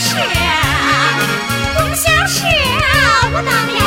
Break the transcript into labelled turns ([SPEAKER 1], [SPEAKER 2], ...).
[SPEAKER 1] 是啊公虾是我当年